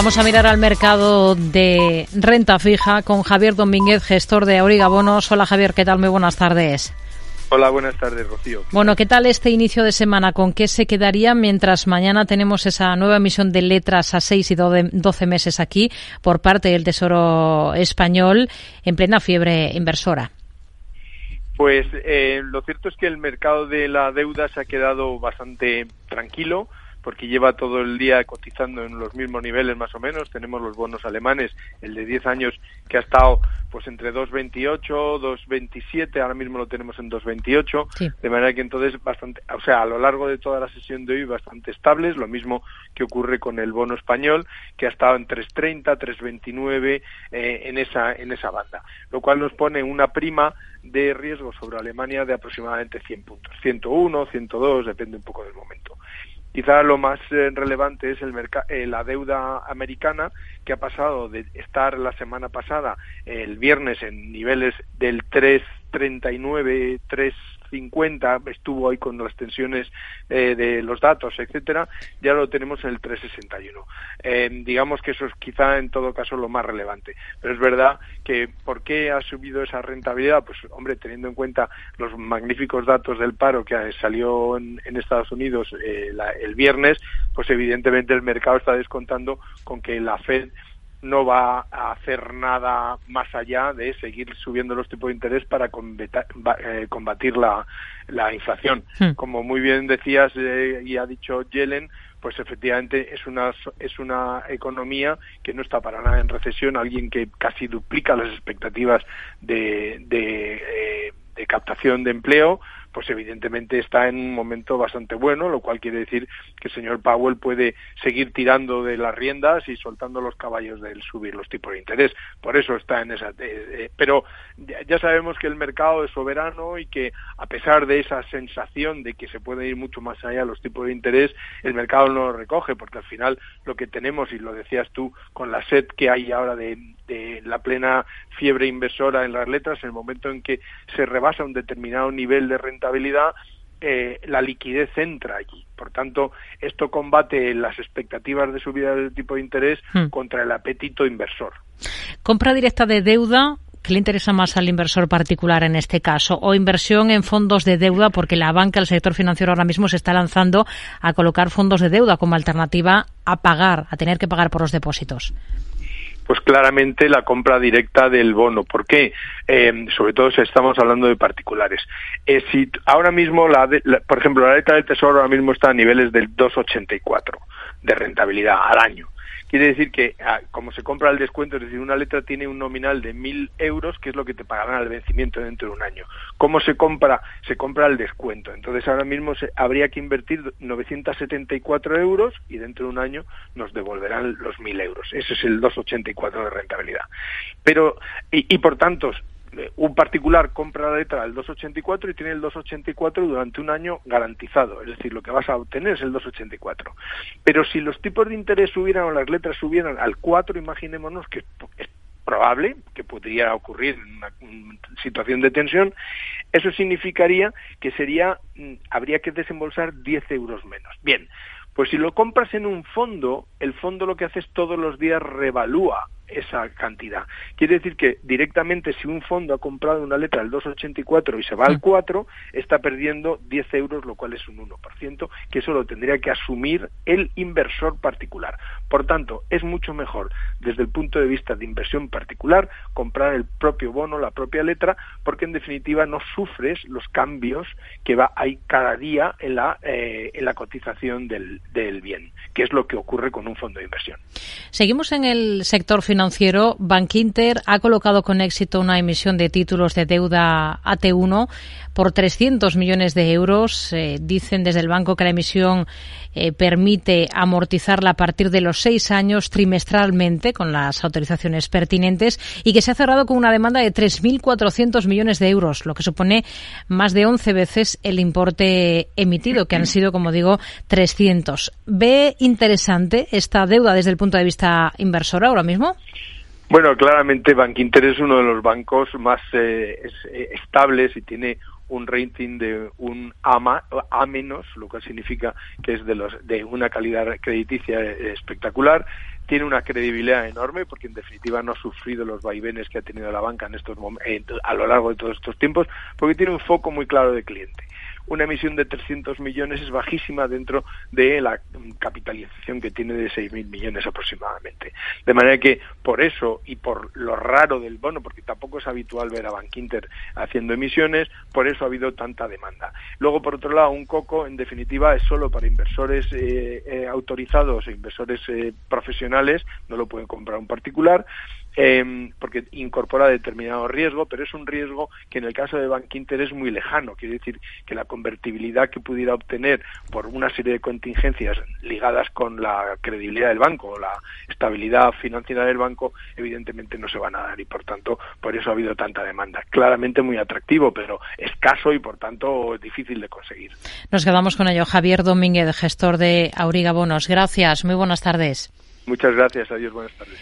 Vamos a mirar al mercado de renta fija con Javier Domínguez, gestor de Auriga Bonos. Hola Javier, ¿qué tal? Muy buenas tardes. Hola, buenas tardes, Rocío. Bueno, ¿qué tal este inicio de semana? ¿Con qué se quedaría mientras mañana tenemos esa nueva emisión de letras a 6 y 12 meses aquí por parte del Tesoro Español en plena fiebre inversora? Pues eh, lo cierto es que el mercado de la deuda se ha quedado bastante tranquilo porque lleva todo el día cotizando en los mismos niveles más o menos. Tenemos los bonos alemanes, el de 10 años que ha estado pues entre 2.28, 2.27, ahora mismo lo tenemos en 2.28, de manera que entonces bastante, o sea, a lo largo de toda la sesión de hoy bastante estables, lo mismo que ocurre con el bono español, que ha estado en 3.30, 3.29 eh, en esa en esa banda, lo cual nos pone una prima de riesgo sobre Alemania de aproximadamente 100 puntos, 101, 102, depende un poco del momento. Quizá lo más eh, relevante es el eh, la deuda americana, que ha pasado de estar la semana pasada, el viernes, en niveles del 3,39, 3 50, estuvo ahí con las tensiones eh, de los datos, etcétera, ya lo tenemos en el 361. Eh, digamos que eso es quizá en todo caso lo más relevante. Pero es verdad que ¿por qué ha subido esa rentabilidad? Pues hombre, teniendo en cuenta los magníficos datos del paro que salió en, Estados Unidos eh, el viernes, pues evidentemente el mercado está descontando con que la Fed no va a hacer nada más allá de seguir subiendo los tipos de interés para eh, combatir la, la inflación. Hmm. Como muy bien decías eh, y ha dicho Yellen, pues efectivamente es una es una economía que no está para nada en recesión, alguien que casi duplica las expectativas de, de, eh, de captación de empleo, pues evidentemente está en un momento bastante bueno, lo cual quiere decir que el señor Powell puede seguir tirando de las riendas y soltando los caballos del subir los tipos de interés. Por eso está en esa. Eh, eh, pero ya sabemos que el mercado es soberano y que a pesar de esa sensación de que se puede ir mucho más allá los tipos de interés, el mercado no lo recoge, porque al final lo que tenemos, y lo decías tú, con la sed que hay ahora de, de la plena fiebre inversora en las letras, en el momento en que se rebasa un determinado nivel de rentabilidad, eh, la liquidez entra allí. Por tanto, esto combate las expectativas de subida del tipo de interés hmm. contra el apetito inversor. Compra directa de deuda. ¿Qué le interesa más al inversor particular en este caso? ¿O inversión en fondos de deuda? Porque la banca, el sector financiero ahora mismo se está lanzando a colocar fondos de deuda como alternativa a pagar, a tener que pagar por los depósitos pues claramente la compra directa del bono. ¿Por qué? Eh, sobre todo si estamos hablando de particulares. Eh, si ahora mismo, la, por ejemplo, la letra del Tesoro ahora mismo está a niveles del 2,84 de rentabilidad al año. Quiere decir que, ah, como se compra al descuento, es decir, una letra tiene un nominal de 1.000 euros, que es lo que te pagarán al vencimiento dentro de un año. ¿Cómo se compra? Se compra al descuento. Entonces, ahora mismo se, habría que invertir 974 euros y dentro de un año nos devolverán los 1.000 euros. Ese es el 284 de rentabilidad. Pero, y, y por tanto, un particular compra la letra del 284 y tiene el 284 durante un año garantizado, es decir, lo que vas a obtener es el 284. Pero si los tipos de interés subieran o las letras subieran al 4, imaginémonos que es probable que podría ocurrir en una, situación de tensión, eso significaría que sería mm, habría que desembolsar 10 euros menos. Bien, pues si lo compras en un fondo, el fondo lo que hace es todos los días revalúa esa cantidad. Quiere decir que directamente si un fondo ha comprado una letra del 2,84 y se va al 4, está perdiendo 10 euros, lo cual es un 1%, que eso lo tendría que asumir el inversor particular. Por tanto, es mucho mejor desde el punto de vista de inversión particular comprar el propio bono, la propia letra, porque en definitiva no sufres los cambios que va hay cada día en la, eh, en la cotización del, del bien, que es lo que ocurre con un fondo de inversión. Seguimos en el sector financiero financiero, Bankinter ha colocado con éxito una emisión de títulos de deuda AT1 por 300 millones de euros. Eh, dicen desde el banco que la emisión eh, permite amortizarla a partir de los seis años trimestralmente con las autorizaciones pertinentes y que se ha cerrado con una demanda de 3.400 millones de euros, lo que supone más de 11 veces el importe emitido, que han sido, como digo, 300. ¿Ve interesante esta deuda desde el punto de vista inversor ahora mismo? Bueno, claramente Bankinter es uno de los bancos más eh, eh, estables y tiene un rating de un A, A menos, lo cual significa que es de, los, de una calidad crediticia espectacular. Tiene una credibilidad enorme porque en definitiva no ha sufrido los vaivenes que ha tenido la banca en estos a lo largo de todos estos tiempos porque tiene un foco muy claro de cliente una emisión de 300 millones es bajísima dentro de la capitalización que tiene de 6.000 millones aproximadamente. De manera que por eso y por lo raro del bono, porque tampoco es habitual ver a Bankinter haciendo emisiones, por eso ha habido tanta demanda. Luego, por otro lado, un coco, en definitiva, es solo para inversores eh, eh, autorizados e inversores eh, profesionales, no lo pueden comprar un particular, eh, porque incorpora determinado riesgo, pero es un riesgo que en el caso de Bank Inter es muy lejano. Quiere decir que la convertibilidad que pudiera obtener por una serie de contingencias ligadas con la credibilidad del banco o la estabilidad financiera del banco, evidentemente no se van a dar y por tanto por eso ha habido tanta demanda. Claramente muy atractivo, pero escaso y por tanto difícil de conseguir. Nos quedamos con ello. Javier Domínguez, gestor de Auriga Bonos. Gracias. Muy buenas tardes. Muchas gracias. Adiós. Buenas tardes.